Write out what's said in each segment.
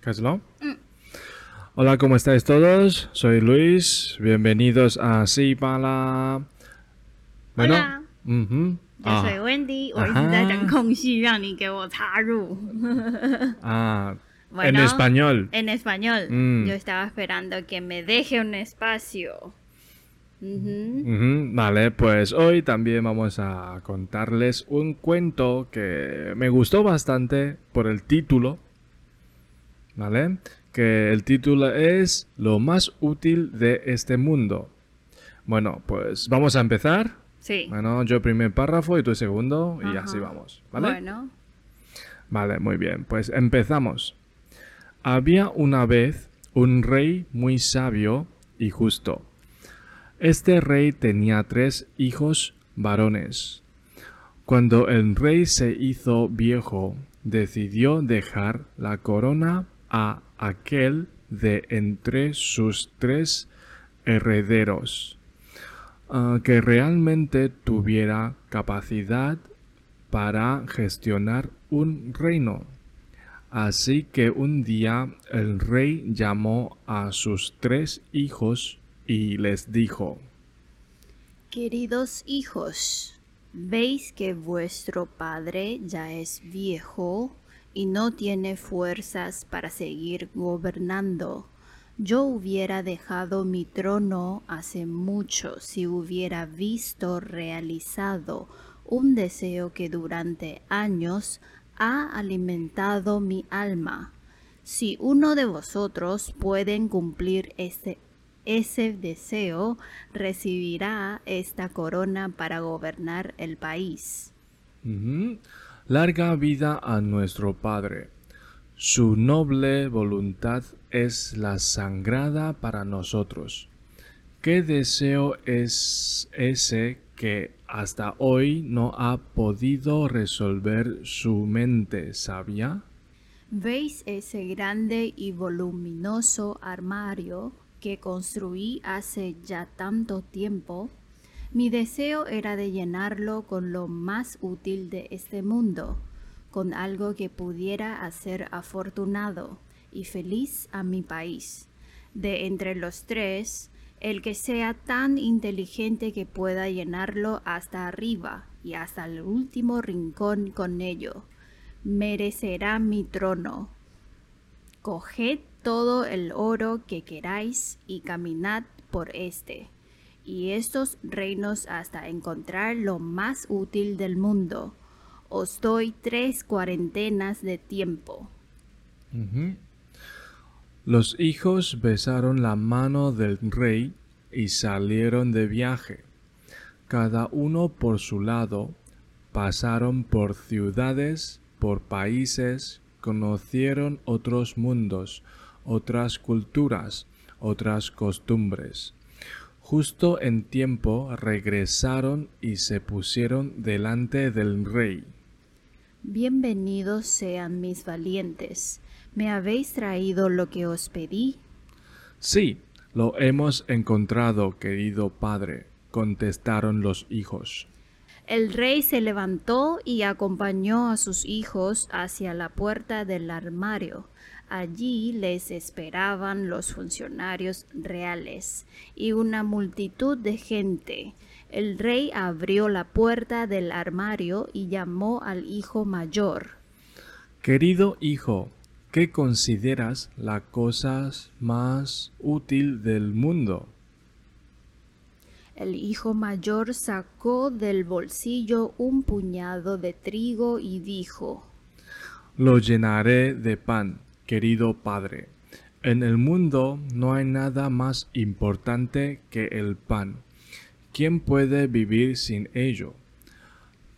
Caslo. Hola, ¿cómo estáis todos? Soy Luis. Bienvenidos a Sí para. Bueno. Hola. ujú, 我 ah, 是 Wendy，我一直在等空隙，让你给我插入。 ah, en Bueno, español. En español. Mm. Yo estaba esperando que me deje un espacio. Ujú. Ujú, Vale, pues hoy también vamos a contarles un cuento que me gustó bastante por el título. ¿Vale? Que el título es Lo más útil de este mundo. Bueno, pues vamos a empezar. Sí. Bueno, yo primer párrafo y tú segundo y así vamos. ¿Vale? Bueno. Vale, muy bien. Pues empezamos. Había una vez un rey muy sabio y justo. Este rey tenía tres hijos varones. Cuando el rey se hizo viejo, decidió dejar la corona a aquel de entre sus tres herederos, ah, que realmente tuviera capacidad para gestionar un reino. Así que un día el rey llamó a sus tres hijos y les dijo, Queridos hijos, veis que vuestro padre ya es viejo y no tiene fuerzas para seguir gobernando. Yo hubiera dejado mi trono hace mucho si hubiera visto realizado un deseo que durante años ha alimentado mi alma. Si uno de vosotros pueden cumplir ese, ese deseo, recibirá esta corona para gobernar el país. "Ujú, Larga vida a nuestro Padre. Su noble voluntad es la sangrada para nosotros. ¿Qué deseo es ese que hasta hoy no ha podido resolver su mente sabia? ¿Veis ese grande y voluminoso armario que construí hace ya tanto tiempo? Mi deseo era de llenarlo con lo más útil de este mundo, con algo que pudiera hacer afortunado y feliz a mi país. De entre los tres, el que sea tan inteligente que pueda llenarlo hasta arriba y hasta el último rincón con ello, merecerá mi trono. Coged todo el oro que queráis y caminad por este y estos reinos hasta encontrar lo más útil del mundo. Os doy tres cuarentenas de tiempo. Los hijos besaron la mano del rey y salieron de viaje. Cada uno por su lado, pasaron por ciudades, por países, conocieron otros mundos, otras culturas, otras costumbres. Justo en tiempo regresaron y se pusieron delante del rey. Bienvenidos sean mis valientes. ¿Me habéis traído lo que os pedí? Sí, lo hemos encontrado, querido padre, contestaron los hijos. El rey se levantó y acompañó a sus hijos hacia la puerta del armario. Allí les esperaban los funcionarios reales y una multitud de gente. El rey abrió la puerta del armario y llamó al hijo mayor. Querido hijo, ¿qué consideras la cosa más útil del mundo? El hijo mayor sacó del bolsillo un puñado de trigo y dijo Lo llenaré de pan, querido padre. En el mundo no hay nada más importante que el pan. ¿Quién puede vivir sin ello?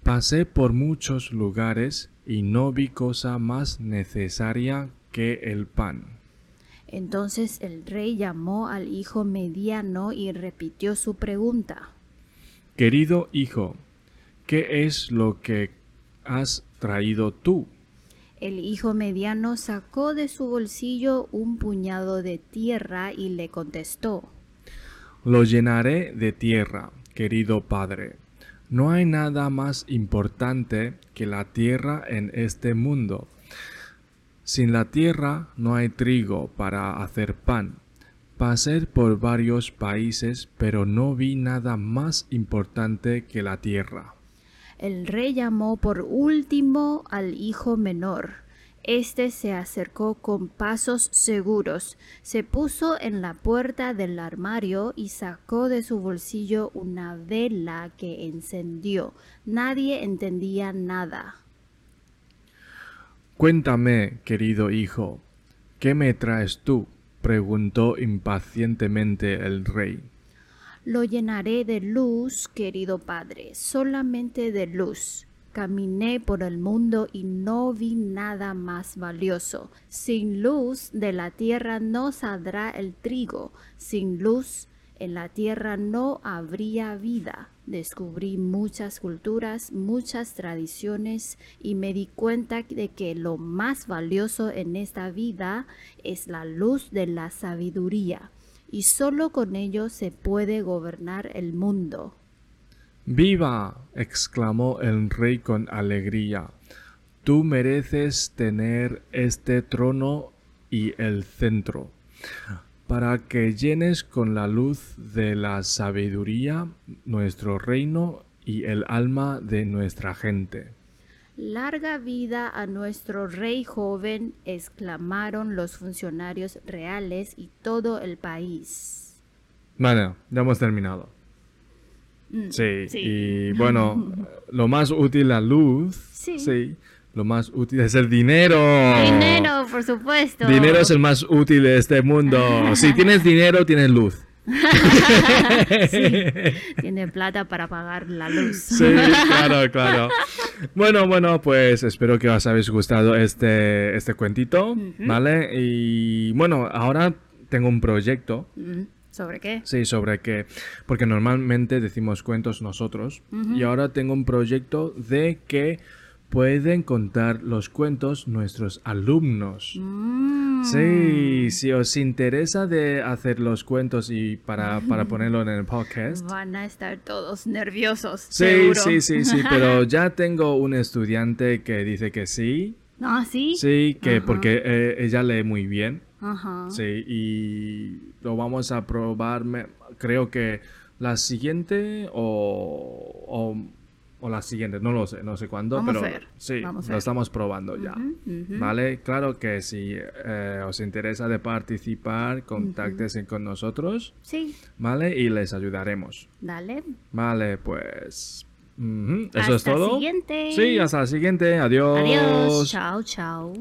Pasé por muchos lugares y no vi cosa más necesaria que el pan. Entonces el rey llamó al hijo mediano y repitió su pregunta. Querido hijo, ¿qué es lo que has traído tú? El hijo mediano sacó de su bolsillo un puñado de tierra y le contestó. Lo llenaré de tierra, querido padre. No hay nada más importante que la tierra en este mundo. Sin la tierra no hay trigo para hacer pan. Pasé por varios países, pero no vi nada más importante que la tierra. El rey llamó por último al hijo menor. Este se acercó con pasos seguros, se puso en la puerta del armario y sacó de su bolsillo una vela que encendió. Nadie entendía nada. Cuéntame, querido hijo, ¿qué me traes tú? preguntó impacientemente el rey. Lo llenaré de luz, querido padre, solamente de luz. Caminé por el mundo y no vi nada más valioso. Sin luz de la tierra no saldrá el trigo. Sin luz en la tierra no habría vida. Descubrí muchas culturas, muchas tradiciones y me di cuenta de que lo más valioso en esta vida es la luz de la sabiduría y solo con ello se puede gobernar el mundo. ¡Viva! exclamó el rey con alegría. Tú mereces tener este trono y el centro para que llenes con la luz de la sabiduría nuestro reino y el alma de nuestra gente. Larga vida a nuestro rey joven, exclamaron los funcionarios reales y todo el país. Bueno, ya hemos terminado. Mm, Sí, y bueno, lo más útil la luz. Sí. Lo más útil es el dinero. Dinero, por supuesto. Dinero es el más útil de este mundo. Si tienes dinero, tienes luz. Sí, tiene plata para pagar la luz. Sí, claro, claro. Bueno, bueno, pues espero que os habéis gustado este, este cuentito, ¿vale? Y bueno, ahora tengo un proyecto. ¿Sobre qué? Sí, sobre que, porque normalmente decimos cuentos nosotros, y ahora tengo un proyecto de que pueden contar los cuentos nuestros alumnos. Mm, Sí, si os interesa de hacer los cuentos y para, para ponerlo en el podcast. Van a estar todos nerviosos. Sí, seguro. sí, sí, sí, pero ya tengo un estudiante que dice que sí. Ah, sí. Sí, que porque eh, ella lee muy bien. Ajá. Sí, y lo vamos a probar, creo que la siguiente o, o, o la siguiente, no lo sé, no sé cuándo, Vamos a pero ver, sí, vamos a lo ver. estamos probando ya. Vale, claro que si eh, os interesa de participar, contáctense con nosotros, Sí, ¿vale? Y les ayudaremos. dale. Vale, pues eso es Hasta todo. siguiente. Sí, hasta la siguiente. Adiós. Adiós. Chao, chao.